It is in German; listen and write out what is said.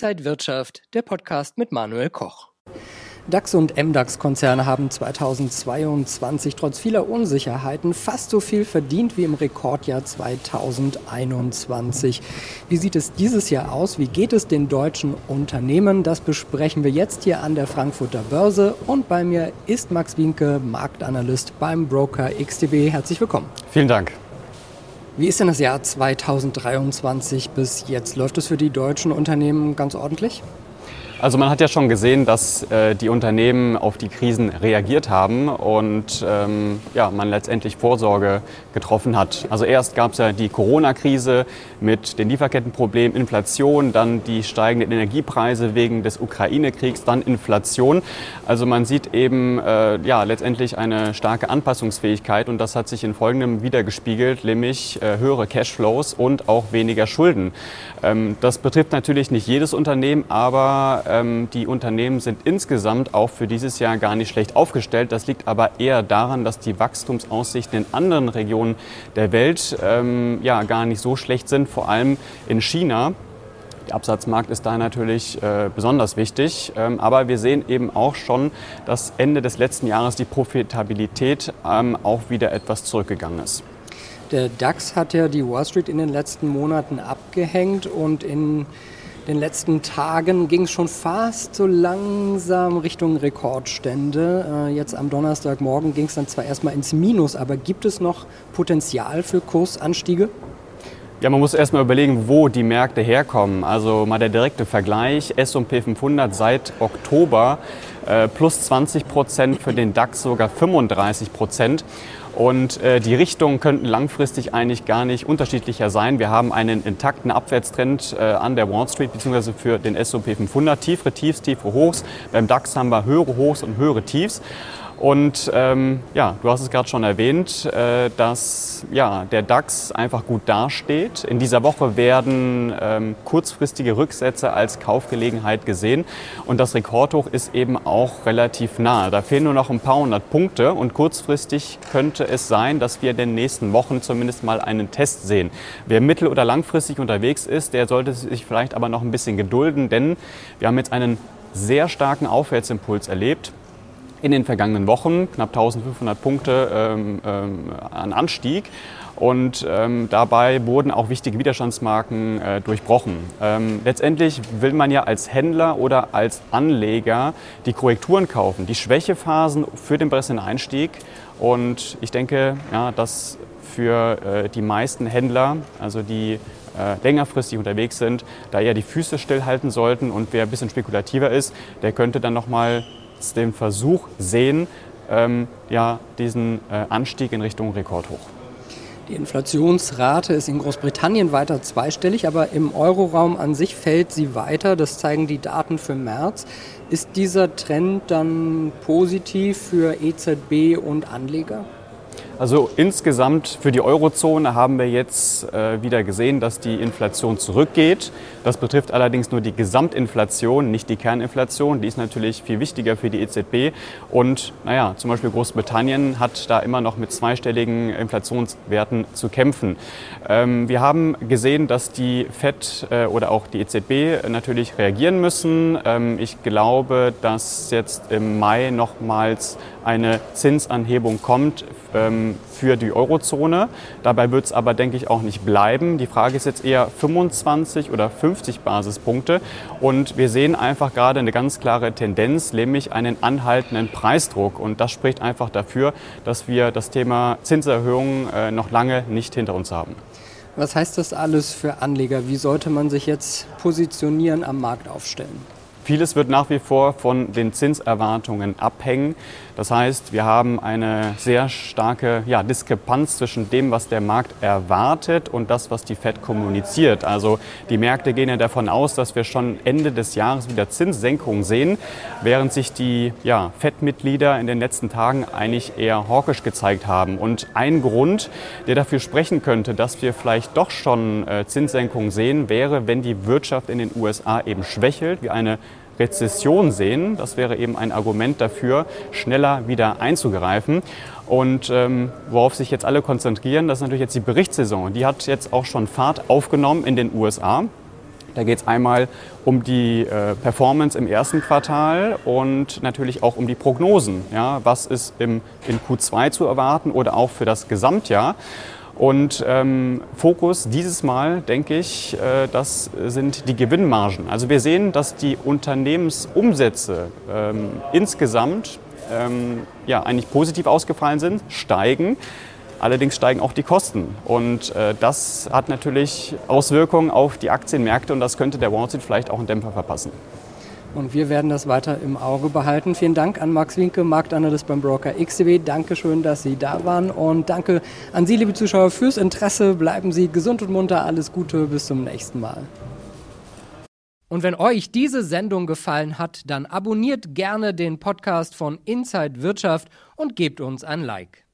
Inside Wirtschaft, der Podcast mit Manuel Koch. DAX und MDAX-Konzerne haben 2022 trotz vieler Unsicherheiten fast so viel verdient wie im Rekordjahr 2021. Wie sieht es dieses Jahr aus? Wie geht es den deutschen Unternehmen? Das besprechen wir jetzt hier an der Frankfurter Börse. Und bei mir ist Max Wienke, Marktanalyst beim Broker XTB. Herzlich willkommen. Vielen Dank. Wie ist denn das Jahr 2023 bis jetzt? Läuft es für die deutschen Unternehmen ganz ordentlich? Also man hat ja schon gesehen, dass äh, die Unternehmen auf die Krisen reagiert haben und ähm, ja, man letztendlich Vorsorge getroffen hat. Also erst gab es ja die Corona-Krise mit den Lieferkettenproblemen, Inflation, dann die steigenden Energiepreise wegen des Ukraine-Kriegs, dann Inflation. Also man sieht eben äh, ja, letztendlich eine starke Anpassungsfähigkeit und das hat sich in folgendem wiedergespiegelt, nämlich äh, höhere Cashflows und auch weniger Schulden. Ähm, das betrifft natürlich nicht jedes Unternehmen, aber ähm, die Unternehmen sind insgesamt auch für dieses Jahr gar nicht schlecht aufgestellt. Das liegt aber eher daran, dass die Wachstumsaussichten in anderen Regionen der Welt ähm, ja gar nicht so schlecht sind, vor allem in China. Der Absatzmarkt ist da natürlich äh, besonders wichtig. Ähm, aber wir sehen eben auch schon, dass Ende des letzten Jahres die Profitabilität ähm, auch wieder etwas zurückgegangen ist. Der DAX hat ja die Wall Street in den letzten Monaten abgehängt und in den letzten Tagen ging es schon fast so langsam Richtung Rekordstände. Äh, jetzt am Donnerstagmorgen ging es dann zwar erstmal ins Minus, aber gibt es noch Potenzial für Kursanstiege? Ja, man muss erstmal überlegen, wo die Märkte herkommen. Also mal der direkte Vergleich, S&P 500 seit Oktober äh, plus 20 Prozent, für den DAX sogar 35 Prozent. Und äh, die Richtungen könnten langfristig eigentlich gar nicht unterschiedlicher sein. Wir haben einen intakten Abwärtstrend äh, an der Wall Street bzw. für den S&P 500. Tiefere Tiefs, tiefere Hochs. Beim DAX haben wir höhere Hochs und höhere Tiefs. Und ähm, ja, du hast es gerade schon erwähnt, äh, dass ja, der DAX einfach gut dasteht. In dieser Woche werden ähm, kurzfristige Rücksätze als Kaufgelegenheit gesehen und das Rekordhoch ist eben auch relativ nah. Da fehlen nur noch ein paar hundert Punkte und kurzfristig könnte es sein, dass wir in den nächsten Wochen zumindest mal einen Test sehen. Wer mittel- oder langfristig unterwegs ist, der sollte sich vielleicht aber noch ein bisschen gedulden, denn wir haben jetzt einen sehr starken Aufwärtsimpuls erlebt in den vergangenen Wochen, knapp 1500 Punkte ähm, ähm, an Anstieg. Und ähm, dabei wurden auch wichtige Widerstandsmarken äh, durchbrochen. Ähm, letztendlich will man ja als Händler oder als Anleger die Korrekturen kaufen, die Schwächephasen für den besseren Einstieg. Und ich denke, ja, dass für äh, die meisten Händler, also die äh, längerfristig unterwegs sind, da eher die Füße stillhalten sollten. Und wer ein bisschen spekulativer ist, der könnte dann nochmal den Versuch sehen, ähm, ja, diesen äh, Anstieg in Richtung Rekordhoch. Die Inflationsrate ist in Großbritannien weiter zweistellig, aber im Euroraum an sich fällt sie weiter. Das zeigen die Daten für März. Ist dieser Trend dann positiv für EZB und Anleger? Also insgesamt für die Eurozone haben wir jetzt äh, wieder gesehen, dass die Inflation zurückgeht. Das betrifft allerdings nur die Gesamtinflation, nicht die Kerninflation. Die ist natürlich viel wichtiger für die EZB. Und naja, zum Beispiel Großbritannien hat da immer noch mit zweistelligen Inflationswerten zu kämpfen. Ähm, wir haben gesehen, dass die FED äh, oder auch die EZB natürlich reagieren müssen. Ähm, ich glaube, dass jetzt im Mai nochmals eine Zinsanhebung kommt ähm, für die Eurozone. Dabei wird es aber, denke ich, auch nicht bleiben. Die Frage ist jetzt eher 25 oder 50 Basispunkte. Und wir sehen einfach gerade eine ganz klare Tendenz, nämlich einen anhaltenden Preisdruck. Und das spricht einfach dafür, dass wir das Thema Zinserhöhungen äh, noch lange nicht hinter uns haben. Was heißt das alles für Anleger? Wie sollte man sich jetzt positionieren, am Markt aufstellen? Vieles wird nach wie vor von den Zinserwartungen abhängen. Das heißt, wir haben eine sehr starke ja, Diskrepanz zwischen dem, was der Markt erwartet und das, was die Fed kommuniziert. Also die Märkte gehen ja davon aus, dass wir schon Ende des Jahres wieder Zinssenkungen sehen, während sich die ja, Fed-Mitglieder in den letzten Tagen eigentlich eher hawkisch gezeigt haben. Und ein Grund, der dafür sprechen könnte, dass wir vielleicht doch schon äh, Zinssenkungen sehen, wäre, wenn die Wirtschaft in den USA eben schwächelt, wie eine Rezession sehen. Das wäre eben ein Argument dafür, schneller wieder einzugreifen. Und ähm, worauf sich jetzt alle konzentrieren, das ist natürlich jetzt die Berichtssaison. Die hat jetzt auch schon Fahrt aufgenommen in den USA. Da geht es einmal um die äh, Performance im ersten Quartal und natürlich auch um die Prognosen. Ja, was ist im, in Q2 zu erwarten oder auch für das Gesamtjahr? Und ähm, Fokus dieses Mal, denke ich, äh, das sind die Gewinnmargen. Also wir sehen, dass die Unternehmensumsätze ähm, insgesamt ähm, ja, eigentlich positiv ausgefallen sind, steigen. Allerdings steigen auch die Kosten. Und äh, das hat natürlich Auswirkungen auf die Aktienmärkte und das könnte der Wall Street vielleicht auch einen Dämpfer verpassen. Und wir werden das weiter im Auge behalten. Vielen Dank an Max Winke, Marktanalyst beim Broker XTB. Dankeschön, dass Sie da waren. Und danke an Sie, liebe Zuschauer, fürs Interesse. Bleiben Sie gesund und munter. Alles Gute. Bis zum nächsten Mal. Und wenn euch diese Sendung gefallen hat, dann abonniert gerne den Podcast von Inside Wirtschaft und gebt uns ein Like.